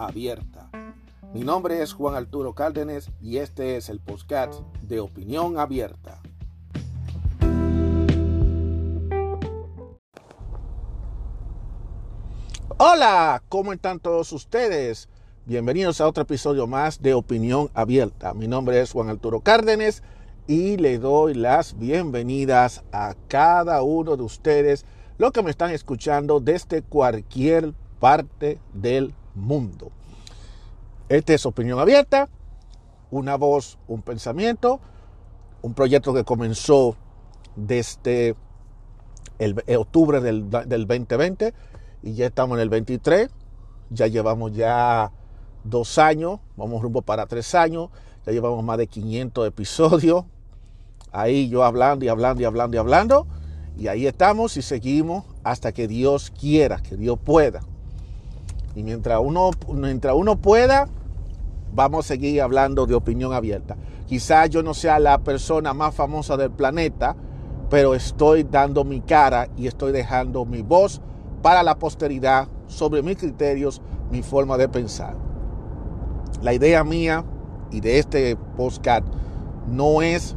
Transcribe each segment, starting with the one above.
abierta. Mi nombre es Juan Arturo Cárdenas y este es el podcast de Opinión Abierta. Hola, ¿cómo están todos ustedes? Bienvenidos a otro episodio más de Opinión Abierta. Mi nombre es Juan Arturo Cárdenas y le doy las bienvenidas a cada uno de ustedes, los que me están escuchando desde cualquier parte del mundo. Esta es Opinión Abierta, una voz, un pensamiento, un proyecto que comenzó desde el, octubre del, del 2020 y ya estamos en el 23, ya llevamos ya dos años, vamos rumbo para tres años, ya llevamos más de 500 episodios, ahí yo hablando y hablando y hablando y hablando, y ahí estamos y seguimos hasta que Dios quiera, que Dios pueda. Y mientras uno, mientras uno pueda, vamos a seguir hablando de opinión abierta. Quizás yo no sea la persona más famosa del planeta, pero estoy dando mi cara y estoy dejando mi voz para la posteridad sobre mis criterios, mi forma de pensar. La idea mía y de este podcast no es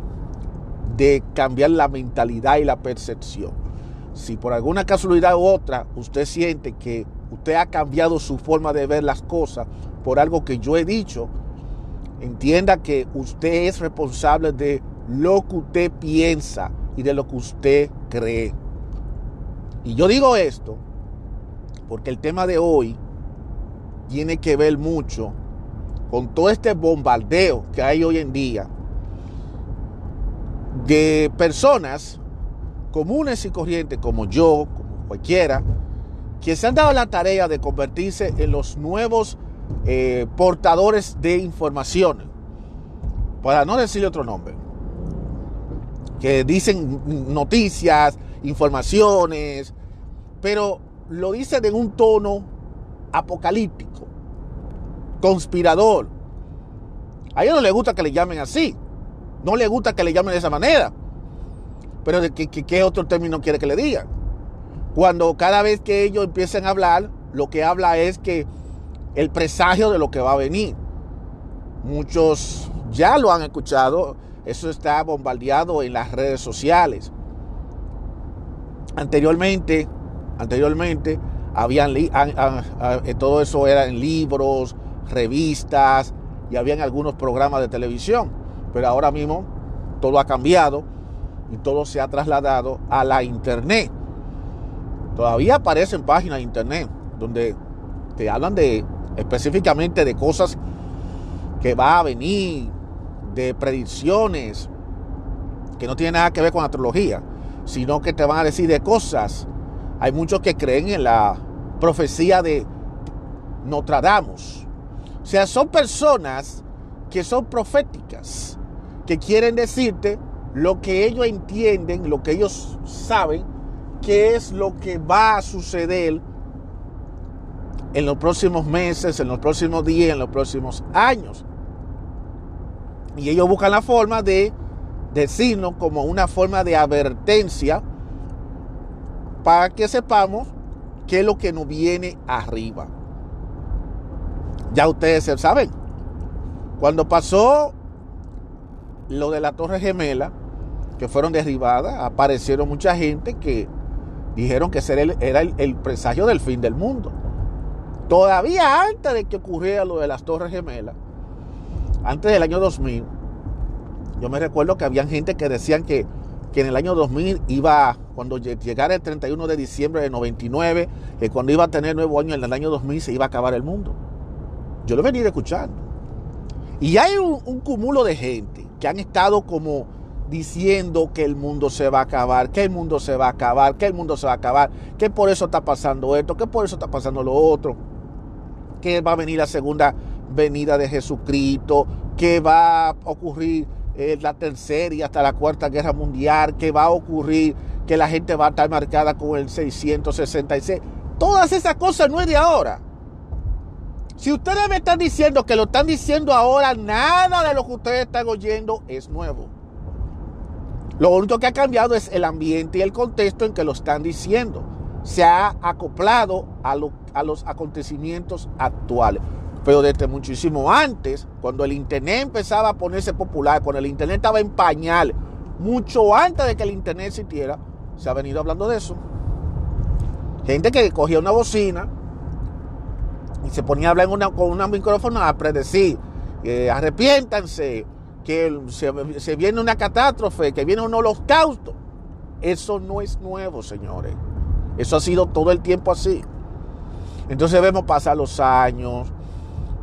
de cambiar la mentalidad y la percepción. Si por alguna casualidad u otra usted siente que usted ha cambiado su forma de ver las cosas por algo que yo he dicho, entienda que usted es responsable de lo que usted piensa y de lo que usted cree. Y yo digo esto porque el tema de hoy tiene que ver mucho con todo este bombardeo que hay hoy en día de personas comunes y corrientes como yo, como cualquiera, que se han dado la tarea de convertirse en los nuevos eh, portadores de información, para no decirle otro nombre, que dicen noticias, informaciones, pero lo dicen en un tono apocalíptico, conspirador. A ellos no les gusta que le llamen así, no les gusta que le llamen de esa manera, pero qué, qué otro término quiere que le digan. Cuando cada vez que ellos empiecen a hablar, lo que habla es que el presagio de lo que va a venir. Muchos ya lo han escuchado, eso está bombardeado en las redes sociales. Anteriormente, anteriormente habían eh, todo eso era en libros, revistas y habían algunos programas de televisión, pero ahora mismo todo ha cambiado y todo se ha trasladado a la internet. Todavía aparecen páginas de internet donde te hablan de específicamente de cosas que va a venir, de predicciones que no tienen nada que ver con astrología, sino que te van a decir de cosas. Hay muchos que creen en la profecía de Nostradamus. O sea, son personas que son proféticas, que quieren decirte lo que ellos entienden, lo que ellos saben qué es lo que va a suceder en los próximos meses, en los próximos días, en los próximos años. Y ellos buscan la forma de decirnos como una forma de advertencia para que sepamos qué es lo que nos viene arriba. Ya ustedes saben, cuando pasó lo de la Torre Gemela, que fueron derribadas, aparecieron mucha gente que Dijeron que ese era el, presagio del fin del mundo. Todavía antes de que ocurriera lo de las Torres Gemelas, antes del año 2000, yo me recuerdo que había gente que decían que, que en el año 2000 iba, cuando llegara el 31 de diciembre de 99, que cuando iba a tener nuevo año en el año 2000 se iba a acabar el mundo. Yo lo venido escuchando. Y hay un cúmulo de gente que han estado como diciendo que el mundo se va a acabar, que el mundo se va a acabar, que el mundo se va a acabar, que por eso está pasando esto, que por eso está pasando lo otro, que va a venir la segunda venida de Jesucristo, que va a ocurrir eh, la tercera y hasta la cuarta guerra mundial, que va a ocurrir que la gente va a estar marcada con el 666. Todas esas cosas no es de ahora. Si ustedes me están diciendo que lo están diciendo ahora, nada de lo que ustedes están oyendo es nuevo. Lo único que ha cambiado es el ambiente y el contexto en que lo están diciendo. Se ha acoplado a, los acontecimientos actuales. Pero desde muchísimo antes, cuando el Internet empezaba a ponerse popular, cuando el Internet estaba en pañal, mucho antes de que el Internet existiera, se ha venido hablando de eso. Gente que cogía una bocina y se ponía a hablar con un micrófono a predecir, eh, arrepiéntanse, que se, viene una catástrofe, que viene un holocausto. Eso no es nuevo, señores. Eso ha sido todo el tiempo así. Entonces vemos pasar los años,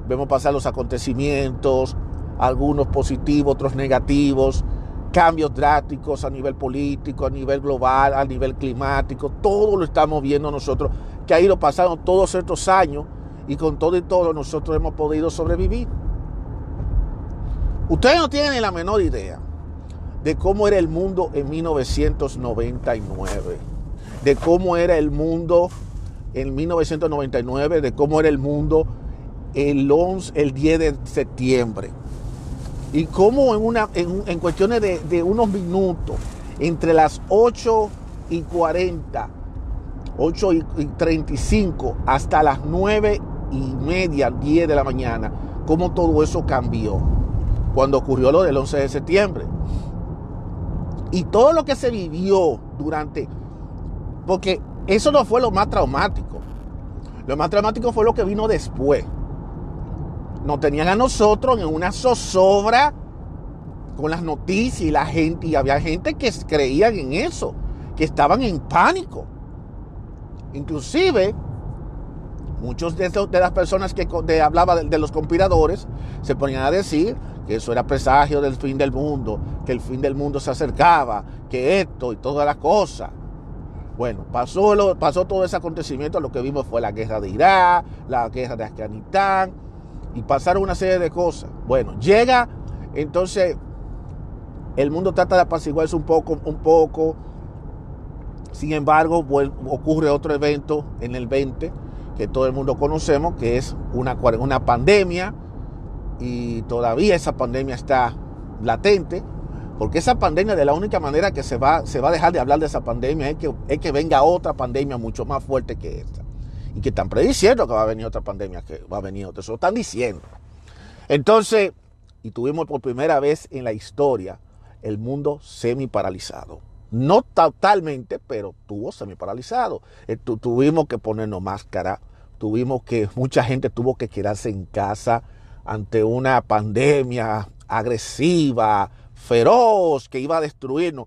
vemos pasar los acontecimientos, algunos positivos, otros negativos, cambios drásticos a nivel político, a nivel global, a nivel climático, todo lo estamos viendo nosotros, que ha ido pasando todos estos años y con todo y todo nosotros hemos podido sobrevivir. Ustedes no tienen la menor idea de cómo era el mundo en 1999, de cómo era el mundo en 1999, de cómo era el mundo el, 11, el 10 de septiembre. Y cómo en, una, en, cuestiones de, de, unos minutos, entre las 8 y 40, 8 y 35, hasta las 9 y media, 10 de la mañana, cómo todo eso cambió cuando ocurrió lo del 11 de septiembre. Y todo lo que se vivió durante, porque eso no fue lo más traumático. Lo más traumático fue lo que vino después. Nos tenían a nosotros en una zozobra con las noticias y la gente, y había gente que creían en eso, que estaban en pánico. Inclusive, muchos de, las personas que de, hablaba de, los conspiradores se ponían a decir que eso era presagio del fin del mundo, que el fin del mundo se acercaba, que esto y todas las cosas. Bueno, pasó, lo, pasó todo ese acontecimiento, lo que vimos fue la guerra de Irak, la guerra de Afganistán, y pasaron una serie de cosas. Bueno, llega, entonces el mundo trata de apaciguarse un poco, un poco. Sin embargo, ocurre otro evento en el 20 que todo el mundo conocemos, que es una, una pandemia, y todavía esa pandemia está latente, porque esa pandemia de la única manera que se va, se va a dejar de hablar de esa pandemia es que, es que venga otra pandemia mucho más fuerte que esta. Y que están prediciendo que va a venir otra pandemia, que va a venir otra. Eso lo están diciendo. Entonces, y tuvimos por primera vez en la historia el mundo semi paralizado. No totalmente, pero tuvo semi paralizado. Eh, tuvimos que ponernos máscara, tuvimos que, mucha gente tuvo que quedarse en casa ante una pandemia agresiva, feroz que iba a destruirnos.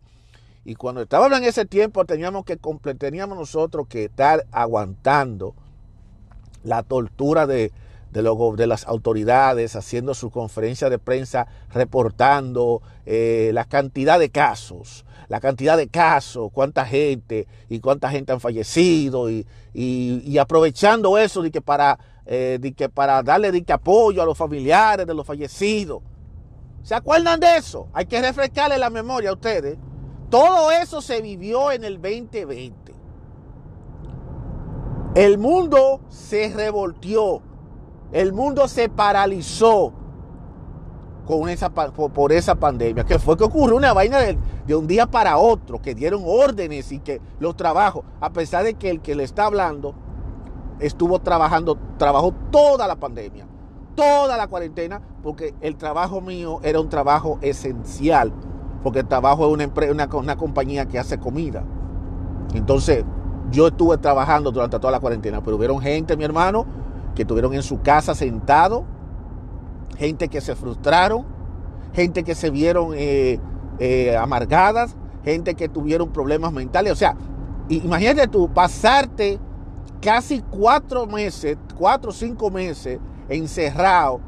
Y cuando estábamos en ese tiempo teníamos que teníamos nosotros que estar aguantando la tortura de, de, de las autoridades, haciendo su conferencia de prensa, reportando eh, la cantidad de casos, la cantidad de casos, cuánta gente y cuánta gente han fallecido y, y, aprovechando eso de que para, eh, de que para darle de que apoyo a los familiares de los fallecidos. ¿Se acuerdan de eso? Hay que refrescarle la memoria a ustedes. Todo eso se vivió en el 2020. El mundo se revoltió. El mundo se paralizó con esa, por, esa pandemia. Que fue que ocurrió una vaina de, de, un día para otro, que dieron órdenes y que los trabajos, a pesar de que el que le está hablando estuvo trabajando, trabajó toda la pandemia toda la cuarentena porque el trabajo mío era un trabajo esencial, porque el trabajo es una, una, compañía que hace comida. Entonces, yo estuve trabajando durante toda la cuarentena, pero hubieron gente, mi hermano, que estuvieron en su casa sentado, gente que se frustraron, gente que se vieron eh, eh, amargadas, gente que tuvieron problemas mentales. O sea, imagínate tú pasarte casi cuatro meses, cuatro o cinco meses encerrado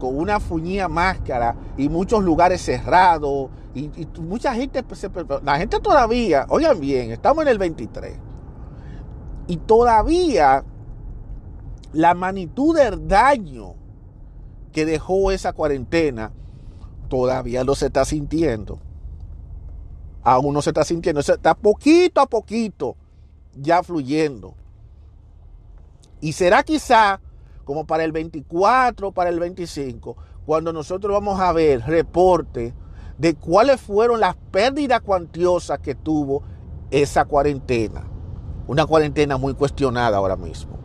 con una fuñía máscara y muchos lugares cerrados y, mucha gente, la gente todavía, oigan bien, estamos en el 23 y todavía la magnitud del daño que dejó esa cuarentena todavía no se está sintiendo. Aún no se está sintiendo, está poquito a poquito ya fluyendo. Y será quizá como para el 24, para el 25, cuando nosotros vamos a ver reporte de cuáles fueron las pérdidas cuantiosas que tuvo esa cuarentena. Una cuarentena muy cuestionada ahora mismo,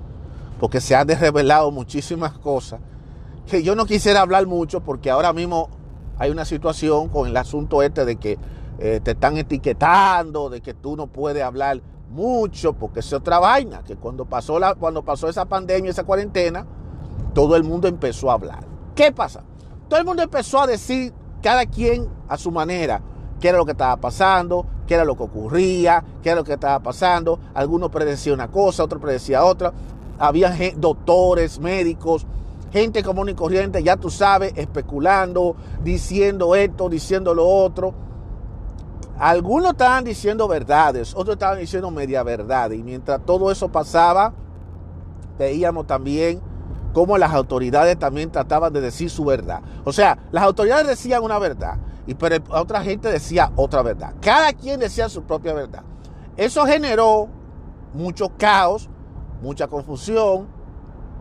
porque se han revelado muchísimas cosas que yo no quisiera hablar mucho porque ahora mismo hay una situación con el asunto este de que eh, te están etiquetando, de que tú no puedes hablar mucho, porque es otra vaina, que cuando pasó, la, cuando pasó esa pandemia, esa cuarentena, todo el mundo empezó a hablar. ¿Qué pasa? Todo el mundo empezó a decir, cada quien a su manera, qué era lo que estaba pasando, qué era lo que ocurría, qué era lo que estaba pasando. Algunos predecían una cosa, otros predecían otra. Había doctores, médicos, gente común y corriente, ya tú sabes, especulando, diciendo esto, diciendo lo otro. Algunos estaban diciendo verdades, otros estaban diciendo media verdad. Y mientras todo eso pasaba, veíamos también cómo las autoridades también trataban de decir su verdad. O sea, las autoridades decían una verdad, y pero otra gente decía otra verdad. Cada quien decía su propia verdad. Eso generó mucho caos, mucha confusión,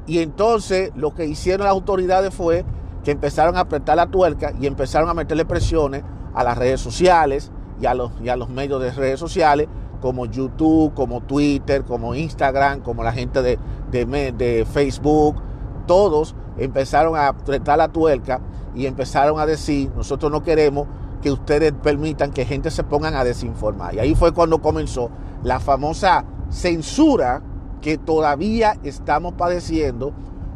y entonces lo que hicieron las autoridades fue que empezaron a apretar la tuerca y empezaron a meterle presiones a las redes sociales y a los, los medios de redes sociales como YouTube, como Twitter, como Instagram, como la gente de, de, Facebook, todos empezaron a apretar la tuerca y empezaron a decir, nosotros no queremos que ustedes permitan que gente se pongan a desinformar. Y ahí fue cuando comenzó la famosa censura que todavía estamos padeciendo,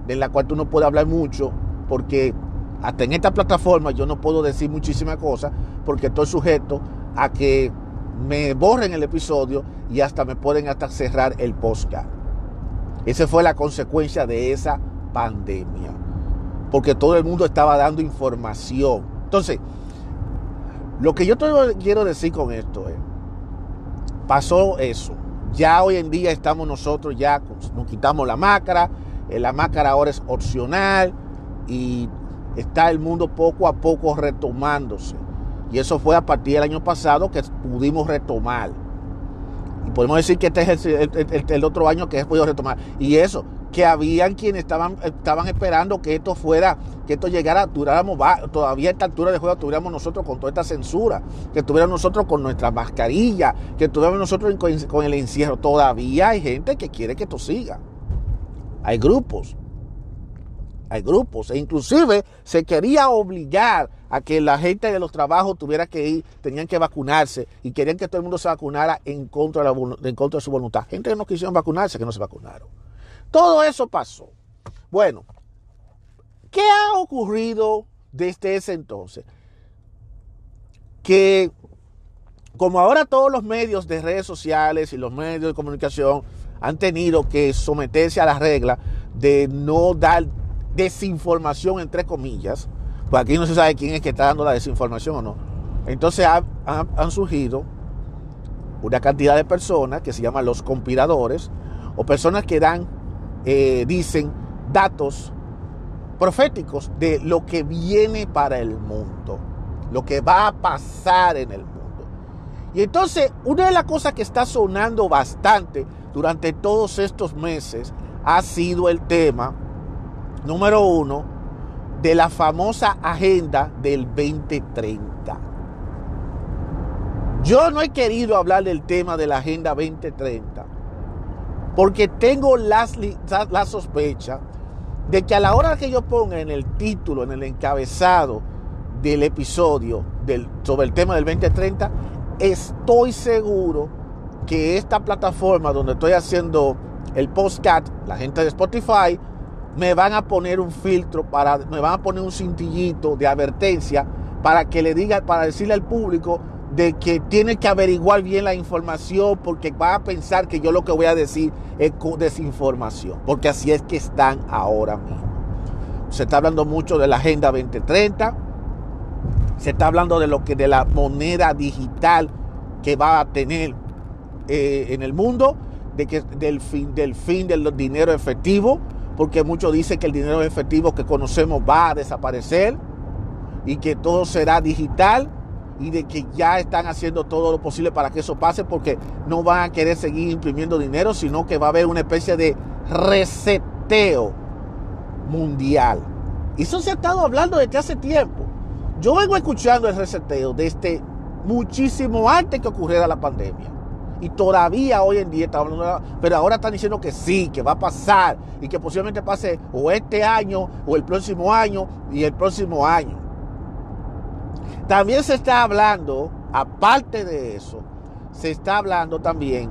de la cual tú no puedes hablar mucho, porque hasta en esta plataforma yo no puedo decir muchísimas cosas, porque estoy sujeto a que me borren el episodio y hasta me pueden hasta cerrar el podcast. Esa fue la consecuencia de esa pandemia. Porque todo el mundo estaba dando información. Entonces, lo que yo quiero decir con esto es, pasó eso. Ya hoy en día estamos nosotros, ya nos quitamos la máscara, eh, la máscara ahora es opcional y está el mundo poco a poco retomándose. Y eso fue a partir del año pasado que pudimos retomar. Y podemos decir que este es el, otro año que hemos podido retomar. Y eso, que habían quienes estaban, estaban esperando que esto fuera, que esto llegara, tuviéramos, todavía a esta altura de juego tuviéramos nosotros con toda esta censura, que tuviéramos nosotros con nuestra mascarilla, que tuviéramos nosotros con el encierro. Todavía hay gente que quiere que esto siga. Hay grupos hay grupos, e inclusive se quería obligar a que la gente de los trabajos tuviera que ir, tenían que vacunarse y querían que todo el mundo se vacunara en contra de, en contra de su voluntad. Gente que no quisieron vacunarse, que no se vacunaron. Todo eso pasó. Bueno, ¿qué ha ocurrido desde ese entonces? Que como ahora todos los medios de redes sociales y los medios de comunicación han tenido que someterse a las reglas de no dar desinformación, entre comillas, pues aquí no se sabe quién es que está dando la desinformación o no. Entonces han surgido una cantidad de personas que se llaman los conspiradores o personas que dan, eh, dicen datos proféticos de lo que viene para el mundo, lo que va a pasar en el mundo. Y entonces, una de las cosas que está sonando bastante durante todos estos meses ha sido el tema número uno, de la famosa agenda del 2030. Yo no he querido hablar del tema de la agenda 2030 porque tengo la, sospecha de que a la hora que yo ponga en el título, en el encabezado del episodio del, sobre el tema del 2030, estoy seguro que esta plataforma donde estoy haciendo el postcat, la gente de Spotify, me van a poner un filtro, para, me van a poner un cintillito de advertencia para que le diga, para decirle al público de que tiene que averiguar bien la información porque va a pensar que yo lo que voy a decir es desinformación, porque así es que están ahora mismo. Se está hablando mucho de la Agenda 2030, se está hablando de lo que de la moneda digital que va a tener eh, en el mundo, de que del fin del fin del dinero efectivo, porque muchos dicen que el dinero efectivo que conocemos va a desaparecer y que todo será digital y de que ya están haciendo todo lo posible para que eso pase porque no van a querer seguir imprimiendo dinero, sino que va a haber una especie de reseteo mundial. Y eso se ha estado hablando desde hace tiempo. Yo vengo escuchando el reseteo desde muchísimo antes que ocurriera la pandemia. Y todavía hoy en día está hablando, pero ahora están diciendo que sí, que va a pasar y que posiblemente pase o este año o el próximo año y el próximo año. También se está hablando, aparte de eso, se está hablando también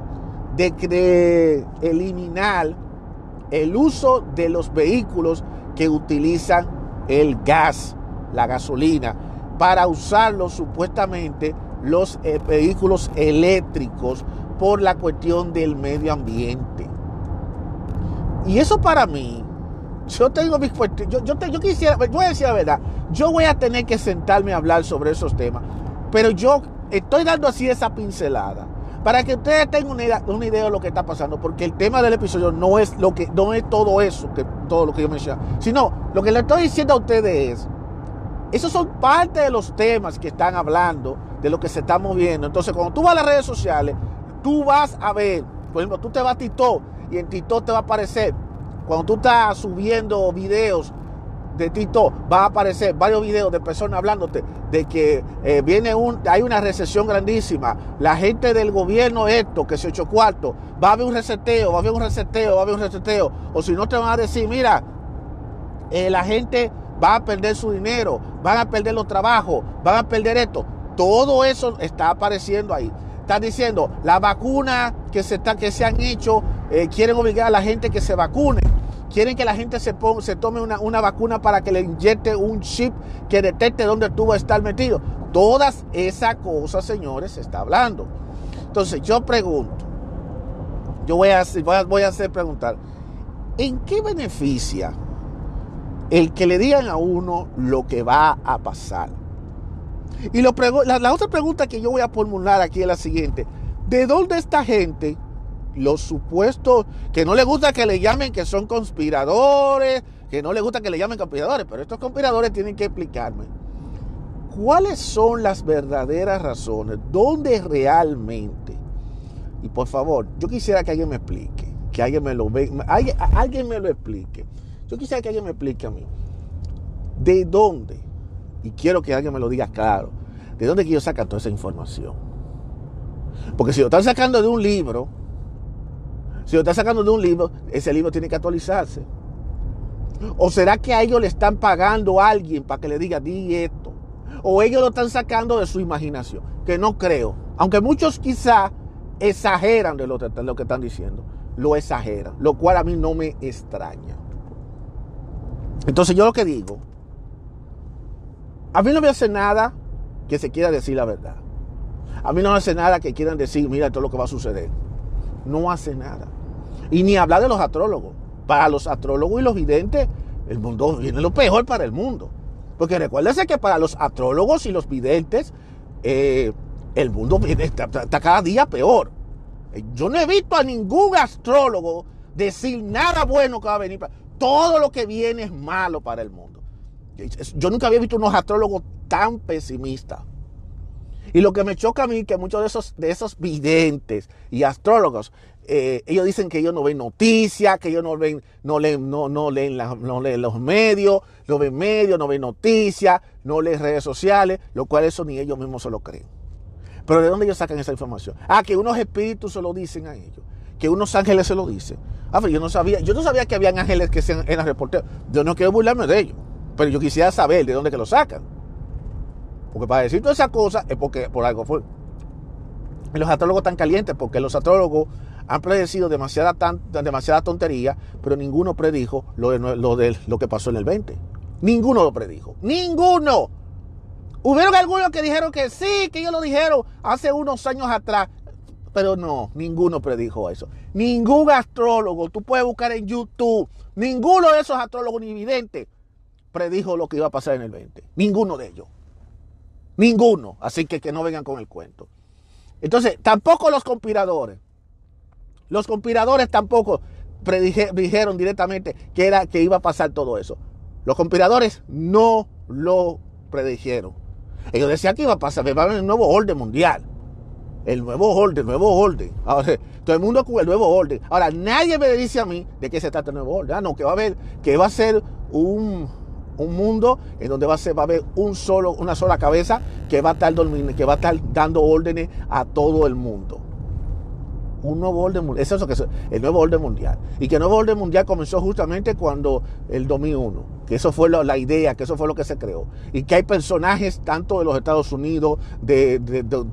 de, de eliminar el uso de los vehículos que utilizan el gas, la gasolina, para usarlos supuestamente los eh, vehículos eléctricos por la cuestión del medio ambiente. Y eso para mí, yo tengo mis yo, yo, yo quisiera, yo voy a decir la verdad, yo voy a tener que sentarme a hablar sobre esos temas, pero yo estoy dando así esa pincelada para que ustedes tengan una idea, una idea, de lo que está pasando, porque el tema del episodio no es lo que no es todo eso, que todo lo que yo mencioné, sino lo que le estoy diciendo a ustedes es esos son parte de los temas que están hablando, de lo que se está moviendo. Entonces, cuando tú vas a las redes sociales, tú vas a ver, por ejemplo, tú te vas a TikTok y en TikTok te va a aparecer, cuando tú estás subiendo videos de TikTok, va a aparecer varios videos de personas hablándote de que eh, viene un, hay una recesión grandísima. La gente del gobierno esto, que se echó cuarto, va a haber un reseteo, va a haber un reseteo, va a haber un reseteo. O si no te van a decir, mira, eh, la gente va a perder su dinero, van a perder los trabajos, van a perder esto. Todo eso está apareciendo ahí. Están diciendo, la vacuna que se, está, que se han hecho, eh, quieren obligar a la gente que se vacune. Quieren que la gente se, ponga, se tome una, una, vacuna para que le inyecte un chip que detecte dónde tú vas a estar metido. Todas esas cosas, señores, se está hablando. Entonces, yo pregunto, yo voy a, voy a hacer preguntar, ¿en qué beneficia el que le digan a uno lo que va a pasar. Y la, otra pregunta que yo voy a formular aquí es la siguiente. ¿De dónde esta gente, los supuestos, que no le gusta que le llamen que son conspiradores, que no le gusta que le llamen conspiradores, pero estos conspiradores tienen que explicarme cuáles son las verdaderas razones, dónde realmente, y por favor, yo quisiera que alguien me explique, que alguien me lo alguien me lo explique. Yo quisiera que alguien me explique a mí, ¿de dónde? Y quiero que alguien me lo diga claro, ¿de dónde que ellos sacan toda esa información? Porque si lo están sacando de un libro, si lo están sacando de un libro, ese libro tiene que actualizarse. ¿O será que a ellos le están pagando a alguien para que le diga, di esto? ¿O ellos lo están sacando de su imaginación? Que no creo. Aunque muchos quizá exageran de lo que están diciendo. Lo exageran. Lo cual a mí no me extraña. Entonces yo lo que digo, a mí no me hace nada que se quiera decir la verdad. A mí no me hace nada que quieran decir, mira todo lo que va a suceder. No hace nada. Y ni hablar de los astrólogos. Para los astrólogos y los videntes, el mundo viene lo peor para el mundo. Porque recuérdense que para los astrólogos y los videntes, eh, el mundo está, está, cada día peor. Yo no he visto a ningún astrólogo decir nada bueno que va a venir. Todo lo que viene es malo para el mundo. Yo nunca había visto unos astrólogos tan pesimistas. Y lo que me choca a mí que muchos de esos, de esos videntes y astrólogos, eh, ellos dicen que ellos no ven noticias, que ellos no ven, no leen, no, no leen, no leen los medios, no ven medios, no ven noticias, no leen redes sociales, lo cual eso ni ellos mismos se lo creen. Pero ¿de dónde ellos sacan esa información? Ah, que unos espíritus se lo dicen a ellos, que unos ángeles se lo dicen. Ah, yo no sabía, yo no sabía que habían ángeles que sean, eran reporteros. Yo no quiero burlarme de ellos, pero yo quisiera saber de dónde que lo sacan. Porque para decir toda esa cosa es porque por algo fue. Los astrólogos están calientes porque los astrólogos han predecido demasiada, demasiada tontería, pero ninguno predijo lo de, lo de lo que pasó en el 20. Ninguno lo predijo. Ninguno. Hubieron algunos que dijeron que sí, que ellos lo dijeron hace unos años atrás. Pero no, ninguno predijo eso. Ningún astrólogo, tú puedes buscar en YouTube, ninguno de esos astrólogos ni videntes predijo lo que iba a pasar en el 20. Ninguno de ellos. Ninguno. Así que que no vengan con el cuento. Entonces, tampoco los conspiradores. Los conspiradores tampoco. predijeron directamente que, era, que iba a pasar todo eso. Los conspiradores no lo predijeron. Ellos decían que iba a pasar, va a haber un nuevo orden mundial. El nuevo orden, nuevo orden. Ahora, todo el mundo con el nuevo orden. Ahora, nadie me dice a mí de qué se trata el nuevo orden. Ah, no, que va a haber, que va a ser un, un mundo en donde va a, ser, va a haber una sola cabeza que va a estar que va a estar dando órdenes a todo el mundo. Un nuevo orden mundial. Es eso que es el nuevo orden mundial. Y que el nuevo orden mundial comenzó justamente cuando el 2001. Que eso fue la, idea, que eso fue lo que se creó. Y que hay personajes tanto de los Estados Unidos, de,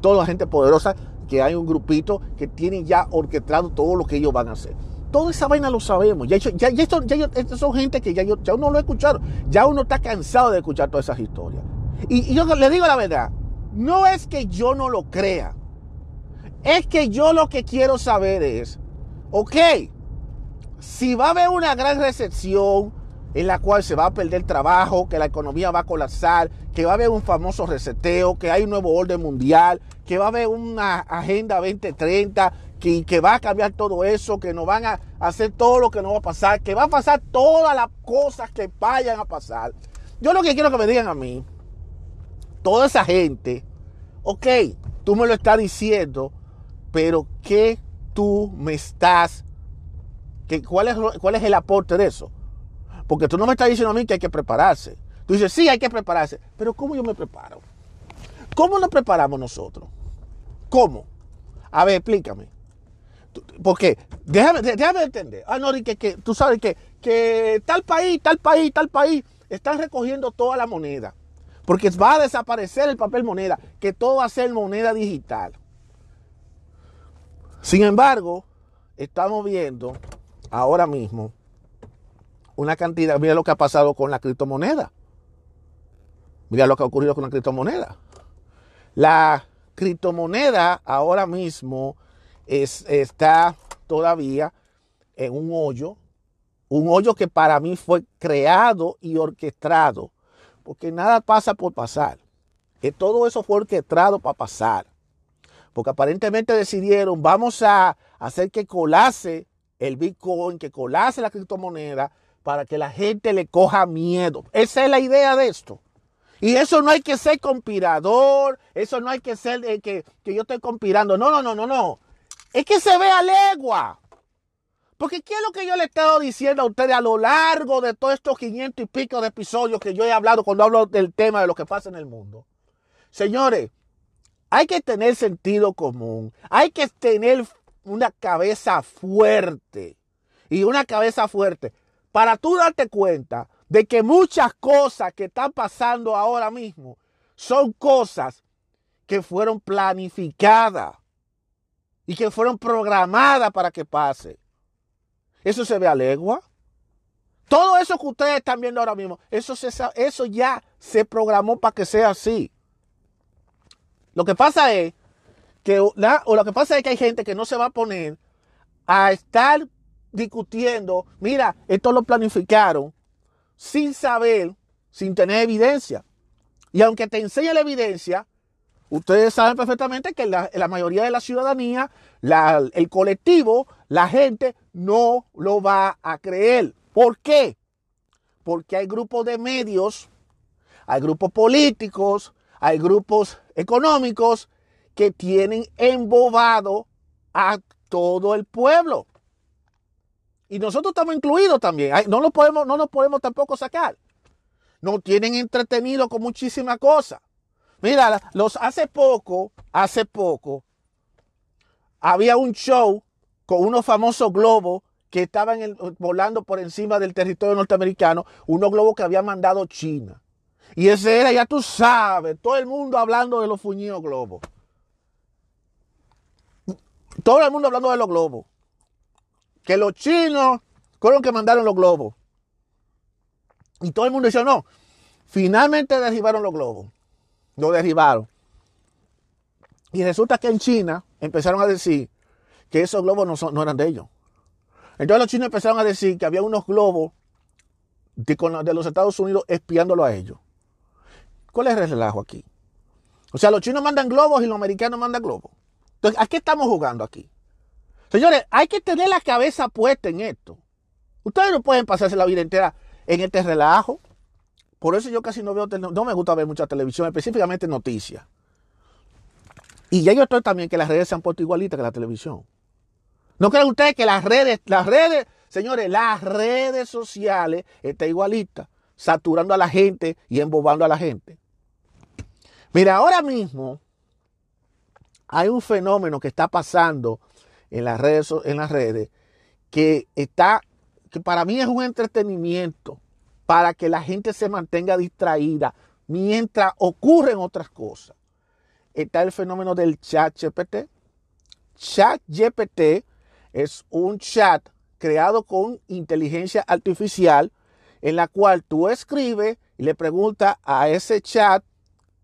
toda la gente poderosa, que hay un grupito que tienen ya orquestado todo lo que ellos van a hacer toda esa vaina lo sabemos. Ya, ya, ya, esto, ya son gente que ya, ya uno lo ha escuchado. Ya uno está cansado de escuchar todas esas historias. Y, yo le digo la verdad, no es que yo no lo crea. Es que yo lo que quiero saber es, ok, si va a haber una gran recesión en la cual se va a perder trabajo, que la economía va a colapsar, que va a haber un famoso reseteo, que hay un nuevo orden mundial, que va a haber una agenda 2030, que, va a cambiar todo eso, que nos van a hacer todo lo que no va a pasar, que va a pasar todas las cosas que vayan a pasar. Yo lo que quiero que me digan a mí, toda esa gente, ok, tú me lo estás diciendo, pero ¿qué tú me estás, que, cuál, es, cuál es el aporte de eso? Porque tú no me estás diciendo a mí que hay que prepararse. Tú dices, sí, hay que prepararse, pero ¿cómo yo me preparo? ¿Cómo nos preparamos nosotros? ¿Cómo? A ver, explícame. Porque, déjame, déjame entender. Ah, no, que, que tú sabes que, que tal país, tal país, tal país están recogiendo toda la moneda. Porque va a desaparecer el papel moneda, que todo va a ser moneda digital. Sin embargo, estamos viendo ahora mismo una cantidad, mira lo que ha pasado con la criptomoneda. Mira lo que ha ocurrido con la criptomoneda. La criptomoneda ahora mismo está todavía en un hoyo, un hoyo que para mí fue creado y orquestado, porque nada pasa por pasar. Que todo eso fue orquestado para pasar. Porque aparentemente decidieron, vamos a hacer que colase el Bitcoin, que colase la criptomoneda, para que la gente le coja miedo. Esa es la idea de esto. Y eso no hay que ser conspirador, eso no hay que ser que, que yo estoy conspirando. No, no, no, no, no es que se ve a legua. Porque ¿qué es lo que yo le he estado diciendo a ustedes a lo largo de todos estos 500 y pico de episodios que yo he hablado cuando hablo del tema de lo que pasa en el mundo? Señores, hay que tener sentido común, hay que tener una cabeza fuerte y una cabeza fuerte para tú darte cuenta de que muchas cosas que están pasando ahora mismo son cosas que fueron planificadas y que fueron programadas para que pase. Eso se ve a legua. Todo eso que ustedes están viendo ahora mismo, eso, eso ya se programó para que sea así. Lo que pasa es que, o lo que pasa es que hay gente que no se va a poner a estar discutiendo, mira, esto lo planificaron sin saber, sin tener evidencia. Y aunque te enseñe la evidencia, Ustedes saben perfectamente que la, mayoría de la ciudadanía, el colectivo, la gente no lo va a creer. ¿Por qué? Porque hay grupos de medios, hay grupos políticos, hay grupos económicos que tienen embobado a todo el pueblo. Y nosotros estamos incluidos también. No, lo podemos, no nos podemos tampoco sacar. Nos tienen entretenido con muchísimas cosas. Mira, los hace poco, hace poco, había un show con unos famosos globos que estaban volando por encima del territorio norteamericano, unos globos que había mandado China. Y ese era, ya tú sabes, todo el mundo hablando de los fuñidos globos. Todo el mundo hablando de los globos. Que los chinos fueron que mandaron los globos. Y todo el mundo dice, no, finalmente derribaron los globos lo derribaron. Y resulta que en China empezaron a decir que esos globos no, son, no eran de ellos. Entonces los chinos empezaron a decir que había unos globos de, de los Estados Unidos espiándolo a ellos. ¿Cuál es el relajo aquí? O sea, los chinos mandan globos y los americanos mandan globos. Entonces, ¿a qué estamos jugando aquí? Señores, hay que tener la cabeza puesta en esto. Ustedes no pueden pasarse la vida entera en este relajo. Por eso yo casi no veo, no me gusta ver mucha televisión, específicamente noticias. Y ya yo estoy también que las redes se han puesto igualitas que la televisión. ¿No creen ustedes que las redes, las redes, señores, las redes sociales están igualitas, saturando a la gente y embobando a la gente? Mira, ahora mismo hay un fenómeno que está pasando en las redes, en las redes que está, que para mí es un entretenimiento para que la gente se mantenga distraída mientras ocurren otras cosas. Está el fenómeno del chat GPT. Chat GPT es un chat creado con inteligencia artificial en la cual tú escribes y le preguntas a ese chat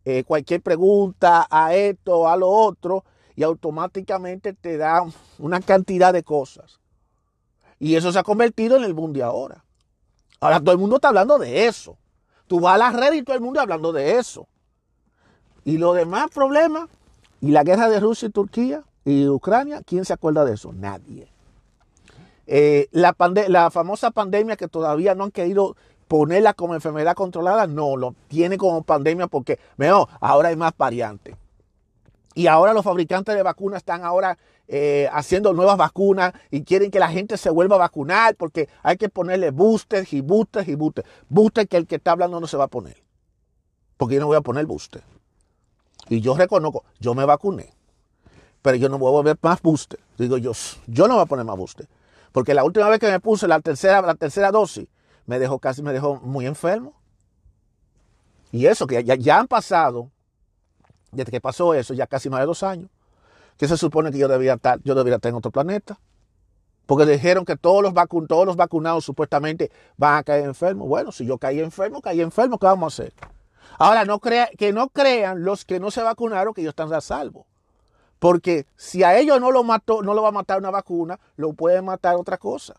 eh, cualquier pregunta, a esto, a lo otro, y automáticamente te da una cantidad de cosas. Y eso se ha convertido en el boom de ahora. Ahora todo el mundo está hablando de eso. Tú vas a las redes y todo el mundo hablando de eso. Y los demás problemas, y la guerra de Rusia y Turquía y Ucrania, ¿quién se acuerda de eso? Nadie. Eh, la, la famosa pandemia que todavía no han querido ponerla como enfermedad controlada, no, lo tiene como pandemia porque, mejor, ahora hay más variantes. Y ahora los fabricantes de vacunas están ahora eh, haciendo nuevas vacunas y quieren que la gente se vuelva a vacunar porque hay que ponerle boosters y boosters y boosters. Booster que el que está hablando no se va a poner. Porque yo no voy a poner booster. Y yo reconozco, yo me vacuné. Pero yo no voy a volver más booster. Digo yo, yo no voy a poner más booster. Porque la última vez que me puse la tercera, la tercera dosis, me dejó casi, me dejó muy enfermo. Y eso, que ya, ya han pasado desde que pasó eso, ya casi más de dos años, que se supone que yo debía estar, yo debería estar en otro planeta. Porque dijeron que todos los, todos los vacunados supuestamente van a caer enfermos. Bueno, si yo caí enfermo, caí enfermo, ¿qué vamos a hacer? Ahora, no crea, que no crean los que no se vacunaron que ellos están a salvo. Porque si a ellos no lo mató, no lo va a matar una vacuna, lo puede matar otra cosa.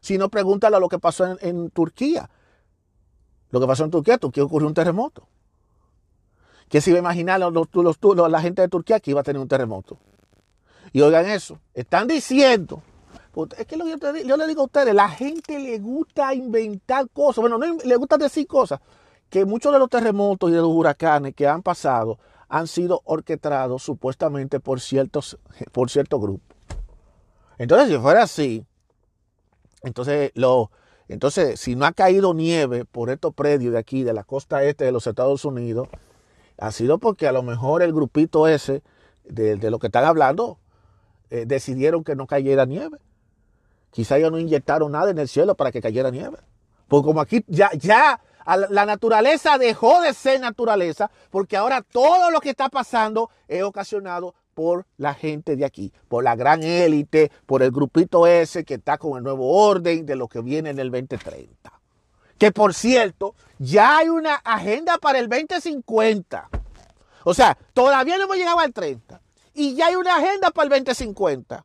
Si no, pregúntale a lo que pasó en, Turquía. Lo que pasó en Turquía, Turquía ocurrió un terremoto. ¿Qué se iba a imaginar los, la gente de Turquía que iba a tener un terremoto? Y oigan eso, están diciendo, es que yo, le digo a ustedes, la gente le gusta inventar cosas, bueno, no le gusta decir cosas, que muchos de los terremotos y de los huracanes que han pasado han sido orquestados supuestamente por ciertos, por ciertos grupos. Entonces, si fuera así, entonces, lo, entonces, si no ha caído nieve por estos predios de aquí, de la costa este de los Estados Unidos, ha sido porque a lo mejor el grupito ese, de, lo que están hablando, eh, decidieron que no cayera nieve. Quizá ellos no inyectaron nada en el cielo para que cayera nieve. Porque como aquí ya, ya la naturaleza dejó de ser naturaleza, porque ahora todo lo que está pasando es ocasionado por la gente de aquí, por la gran élite, por el grupito ese que está con el nuevo orden de lo que viene en el 2030. Que por cierto, ya hay una agenda para el 2050. O sea, todavía no hemos llegado al 30. Y ya hay una agenda para el 2050.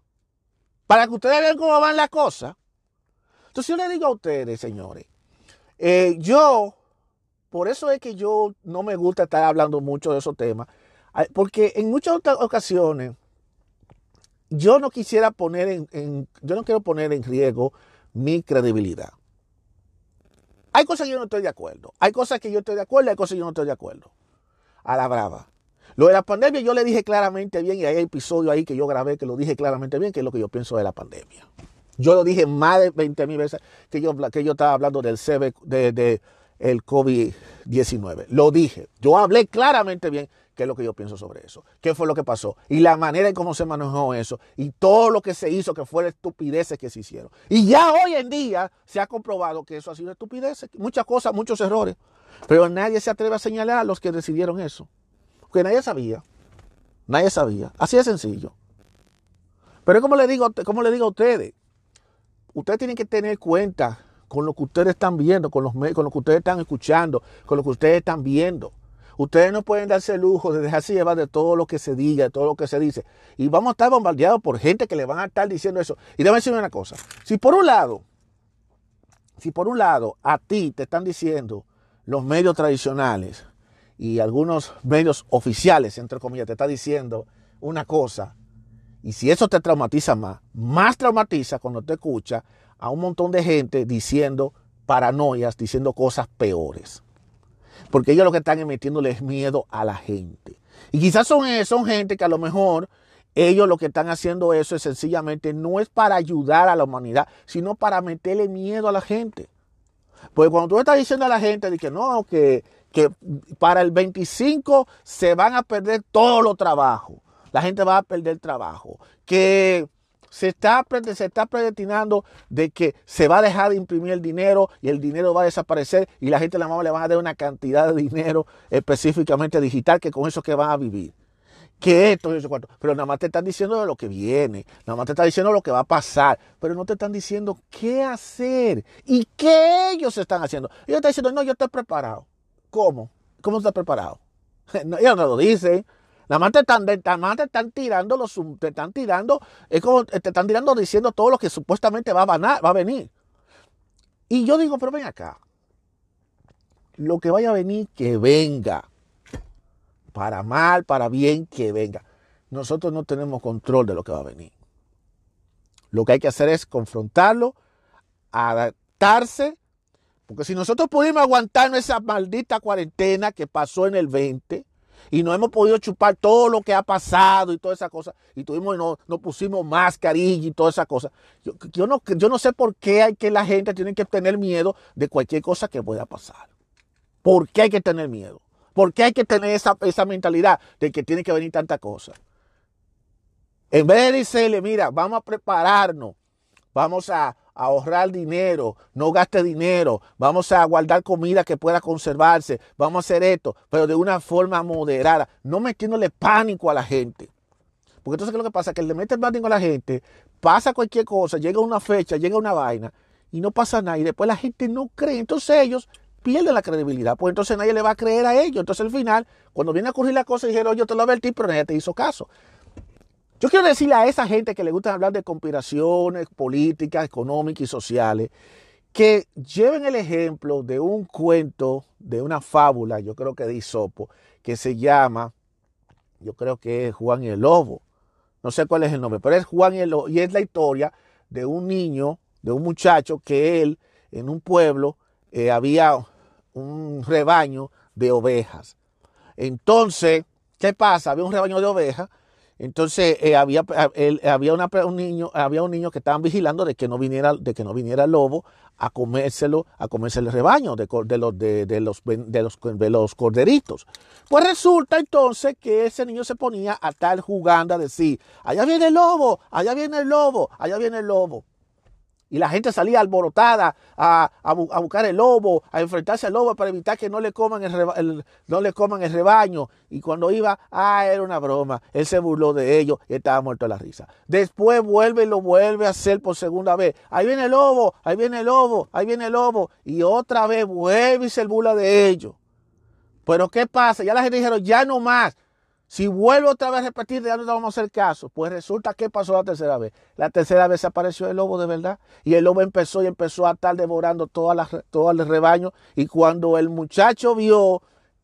Para que ustedes vean cómo van las cosas. Entonces yo le digo a ustedes, señores, eh, yo, por eso es que yo no me gusta estar hablando mucho de esos temas, porque en muchas otras ocasiones yo no quisiera poner en yo no quiero poner en riesgo mi credibilidad. Hay cosas que yo no estoy de acuerdo. Hay cosas que yo estoy de acuerdo y hay cosas que yo no estoy de acuerdo. A la brava. Lo de la pandemia yo le dije claramente bien y hay episodio ahí que yo grabé que lo dije claramente bien, que es lo que yo pienso de la pandemia. Yo lo dije más de 20 mil veces que yo, que yo estaba hablando del CB, de, de el COVID-19. Lo dije. Yo hablé claramente bien qué es lo que yo pienso sobre eso, qué fue lo que pasó y la manera en cómo se manejó eso y todo lo que se hizo que fueron estupideces que se hicieron. Y ya hoy en día se ha comprobado que eso ha sido estupideces, muchas cosas, muchos errores, pero nadie se atreve a señalar a los que decidieron eso, porque nadie sabía, nadie sabía, así de sencillo. Pero como le digo, como le digo a ustedes, ustedes tienen que tener cuenta con lo que ustedes están viendo, con, los, con lo que ustedes están escuchando, con lo que ustedes están viendo. Ustedes no pueden darse el lujo de dejarse llevar de todo lo que se diga, de todo lo que se dice. Y vamos a estar bombardeados por gente que le van a estar diciendo eso. Y déjame decirme una cosa. Si por un lado, si por un lado a ti te están diciendo los medios tradicionales y algunos medios oficiales, entre comillas, te están diciendo una cosa, Y si eso te traumatiza más, más traumatiza cuando te escucha a un montón de gente diciendo paranoias, diciendo cosas peores. Porque ellos lo que están emitiéndole miedo a la gente. Y quizás son, son gente que a lo mejor ellos lo que están haciendo eso es sencillamente no es para ayudar a la humanidad, sino para meterle miedo a la gente. Porque cuando tú estás diciendo a la gente de que no, que, que para el 25 se van a perder todos los trabajos, la gente va a perder trabajo, que se está, se está predestinando de que se va a dejar de imprimir el dinero y el dinero va a desaparecer y la gente la le va a dar una cantidad de dinero específicamente digital que con eso que van a vivir que esto y eso cuánto. Pero nada más te están diciendo de lo que viene, nada más te están diciendo lo que va a pasar, pero no te están diciendo qué hacer y qué ellos están haciendo. Ellos están diciendo, no, yo estoy preparado. ¿Cómo? ¿Cómo estás preparado? No, ellos no lo dicen. Nada más te están, nada más te están tirando, los, te están tirando, como te están tirando diciendo todo lo que supuestamente va a, venir. Y yo digo, pero ven acá. Lo que vaya a venir, que venga para mal, para bien, que venga. Nosotros no tenemos control de lo que va a venir. Lo que hay que hacer es confrontarlo, adaptarse, porque si nosotros pudimos aguantar esa maldita cuarentena que pasó en el 20 y no hemos podido chupar todo lo que ha pasado y toda esa cosa, y tuvimos no, no pusimos mascarilla y toda esa cosa, yo, yo, no, yo no sé por qué hay que la gente tiene que tener miedo de cualquier cosa que pueda pasar. ¿Por qué hay que tener miedo? ¿Por qué hay que tener esa, mentalidad de que tiene que venir tanta cosa? En vez de decirle, mira, vamos a prepararnos, vamos a, ahorrar dinero, no gaste dinero, vamos a guardar comida que pueda conservarse, vamos a hacer esto, pero de una forma moderada, no metiéndole pánico a la gente. Porque entonces, ¿qué es lo que pasa? Que le mete pánico a la gente, pasa cualquier cosa, llega una fecha, llega una vaina y no pasa nada y después la gente no cree. Entonces ellos pierde la credibilidad, pues entonces nadie le va a creer a ellos. Entonces al final, cuando viene a ocurrir la cosa, dijeron, yo te lo advertí, pero nadie te hizo caso. Yo quiero decirle a esa gente que le gusta hablar de conspiraciones políticas, económicas y sociales, que lleven el ejemplo de un cuento, de una fábula, yo creo que de Isopo, que se llama, yo creo que es Juan el Lobo. No sé cuál es el nombre, pero es Juan el Lobo. Y es la historia de un niño, de un muchacho que él, en un pueblo, eh, había un rebaño de ovejas. Entonces, ¿qué pasa? Había un rebaño de ovejas. Entonces eh, había, había un niño, había un niño que estaban vigilando de que no viniera, de que no viniera el lobo a comérselo, a comerse el rebaño de, los, de, los, de, los, de los corderitos. Pues resulta entonces que ese niño se ponía a estar jugando a decir, allá viene el lobo, allá viene el lobo, allá viene el lobo. Y la gente salía alborotada a, buscar el lobo, a enfrentarse al lobo para evitar que no le coman el, no le coman el rebaño. Y cuando iba, ah, era una broma. Él se burló de ellos y estaba muerto de la risa. Después vuelve y lo vuelve a hacer por segunda vez. Ahí viene el lobo, ahí viene el lobo, ahí viene el lobo. Y otra vez vuelve y se burla de ellos. Pero ¿qué pasa? Ya la gente dijeron, ya no más. Si vuelvo otra vez a repetir, ya no vamos a hacer caso. Pues resulta que pasó la tercera vez. La tercera vez apareció el lobo de verdad. Y el lobo empezó y empezó a estar devorando todas las, todo el rebaño. Y cuando el muchacho vio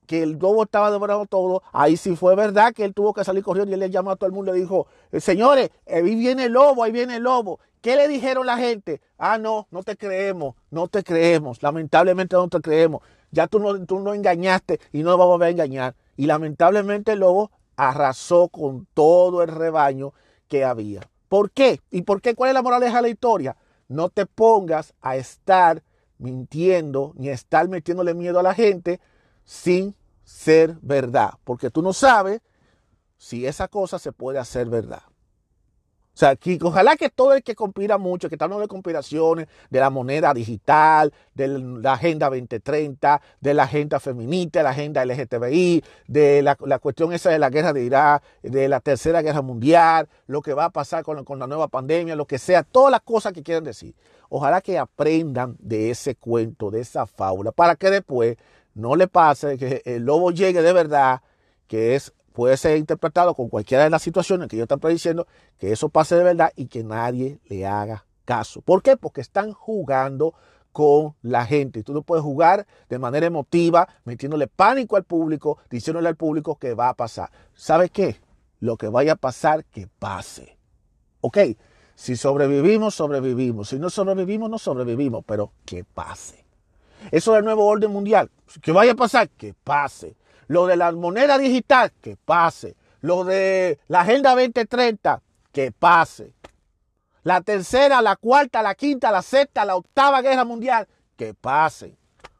que el lobo estaba devorando todo, ahí sí fue verdad que él tuvo que salir corriendo y él le llamó a todo el mundo y le dijo, señores, ahí viene el lobo, ahí viene el lobo. ¿Qué le dijeron la gente? Ah, no, no te creemos, no te creemos, lamentablemente no te creemos. Ya tú no, tú no engañaste y no vamos a engañar. Y lamentablemente el lobo arrasó con todo el rebaño que había. ¿Por qué? ¿Y por qué? ¿Cuál es la moraleja de la historia? No te pongas a estar mintiendo ni a estar metiéndole miedo a la gente sin ser verdad, porque tú no sabes si esa cosa se puede hacer verdad. Ojalá que todo el que conspira mucho, que está hablando de conspiraciones, de la moneda digital, de la Agenda 2030, de la agenda feminista, de la agenda LGTBI, de la, cuestión esa de la guerra de Irak, de la tercera guerra mundial, lo que va a pasar con, con la nueva pandemia, lo que sea, todas las cosas que quieren decir. Ojalá que aprendan de ese cuento, de esa fábula, para que después no le pase que el lobo llegue de verdad, que es puede ser interpretado con cualquiera de las situaciones que yo están prediciendo, que eso pase de verdad y que nadie le haga caso. ¿Por qué? Porque están jugando con la gente. Tú no puedes jugar de manera emotiva, metiéndole pánico al público, diciéndole al público que va a pasar. ¿Sabe qué? Lo que vaya a pasar, que pase. Ok, si sobrevivimos, sobrevivimos. Si no sobrevivimos, no sobrevivimos. Pero que pase. Eso del nuevo orden mundial, que vaya a pasar, que pase. Lo de la moneda digital, que pase. Lo de la Agenda 2030, que pase. La tercera, la cuarta, la quinta, la sexta, la octava guerra mundial, que pase.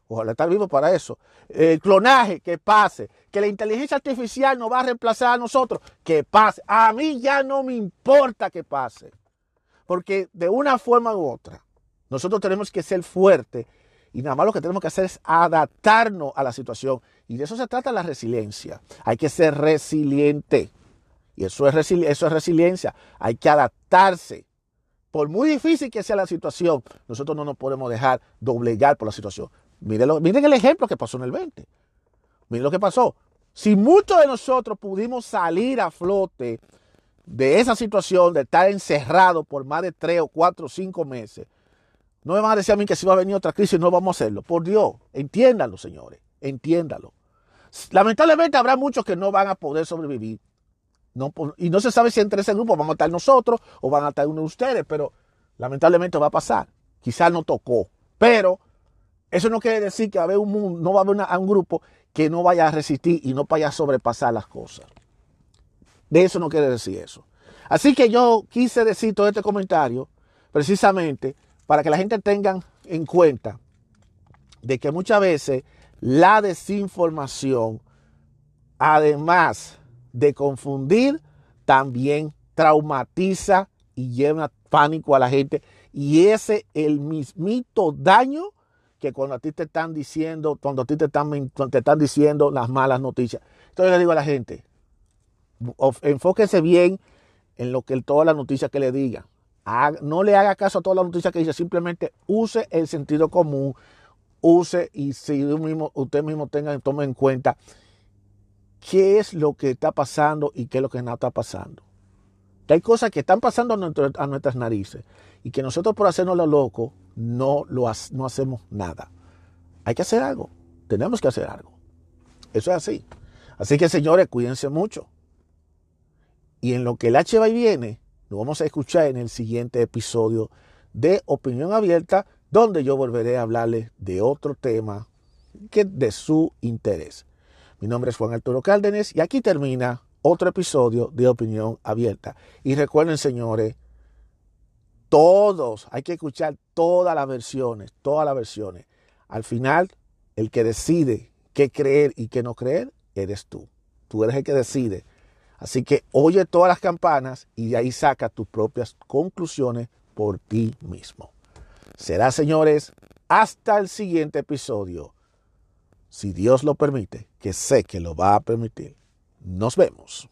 Ojalá estar vivo para eso. El clonaje, que pase. Que la inteligencia artificial no va a reemplazar a nosotros, que pase. A mí ya no me importa que pase. Porque de una forma u otra, nosotros tenemos que ser fuertes y nada más lo que tenemos que hacer es adaptarnos a la situación. Y de eso se trata la resiliencia. Hay que ser resiliente. Y eso es, resiliencia. Hay que adaptarse. Por muy difícil que sea la situación, nosotros no nos podemos dejar doblegar por la situación. Miren, miren el ejemplo que pasó en el 20. Miren lo que pasó. Si muchos de nosotros pudimos salir a flote de esa situación de estar encerrado por más de tres o cuatro o cinco meses, no me van a decir a mí que si va a venir otra crisis no vamos a hacerlo. Por Dios, entiéndanlo, señores, entiéndanlo. Lamentablemente habrá muchos que no van a poder sobrevivir. No, y no se sabe si entre ese grupo vamos a estar nosotros o van a estar uno de ustedes, pero lamentablemente va a pasar. Quizás no tocó, pero eso no quiere decir que va a haber un, no va a haber un grupo que no vaya a resistir y no vaya a sobrepasar las cosas. De eso no quiere decir eso. Así que yo quise decir todo este comentario precisamente para que la gente tenga en cuenta de que muchas veces la desinformación, además de confundir, también traumatiza y lleva pánico a la gente. Y ese es el mismito daño que cuando a ti te están diciendo, cuando a ti te están, te están diciendo las malas noticias. Entonces le digo a la gente, enfóquese bien en lo que todas las noticias que le digan. No le haga caso a todas las noticias que dice, simplemente use el sentido común, use y si usted mismo, usted mismo tenga, tome en cuenta qué es lo que está pasando y qué es lo que no está pasando. Que hay cosas que están pasando a nuestras narices y que nosotros por hacernos lo loco no, lo, no hacemos nada. Hay que hacer algo. Tenemos que hacer algo. Eso es así. Así que señores, cuídense mucho. Y en lo que el H va y viene, lo vamos a escuchar en el siguiente episodio de Opinión Abierta, donde yo volveré a hablarles de otro tema que de su interés. Mi nombre es Juan Arturo Cárdenas y aquí termina otro episodio de Opinión Abierta. Y recuerden, señores, todos, hay que escuchar todas las versiones, todas las versiones. Al final, el que decide qué creer y qué no creer, eres tú. Tú eres el que decide. Así que oye todas las campanas y de ahí saca tus propias conclusiones por ti mismo. Será, señores, hasta el siguiente episodio si Dios lo permite, que sé que lo va a permitir. Nos vemos.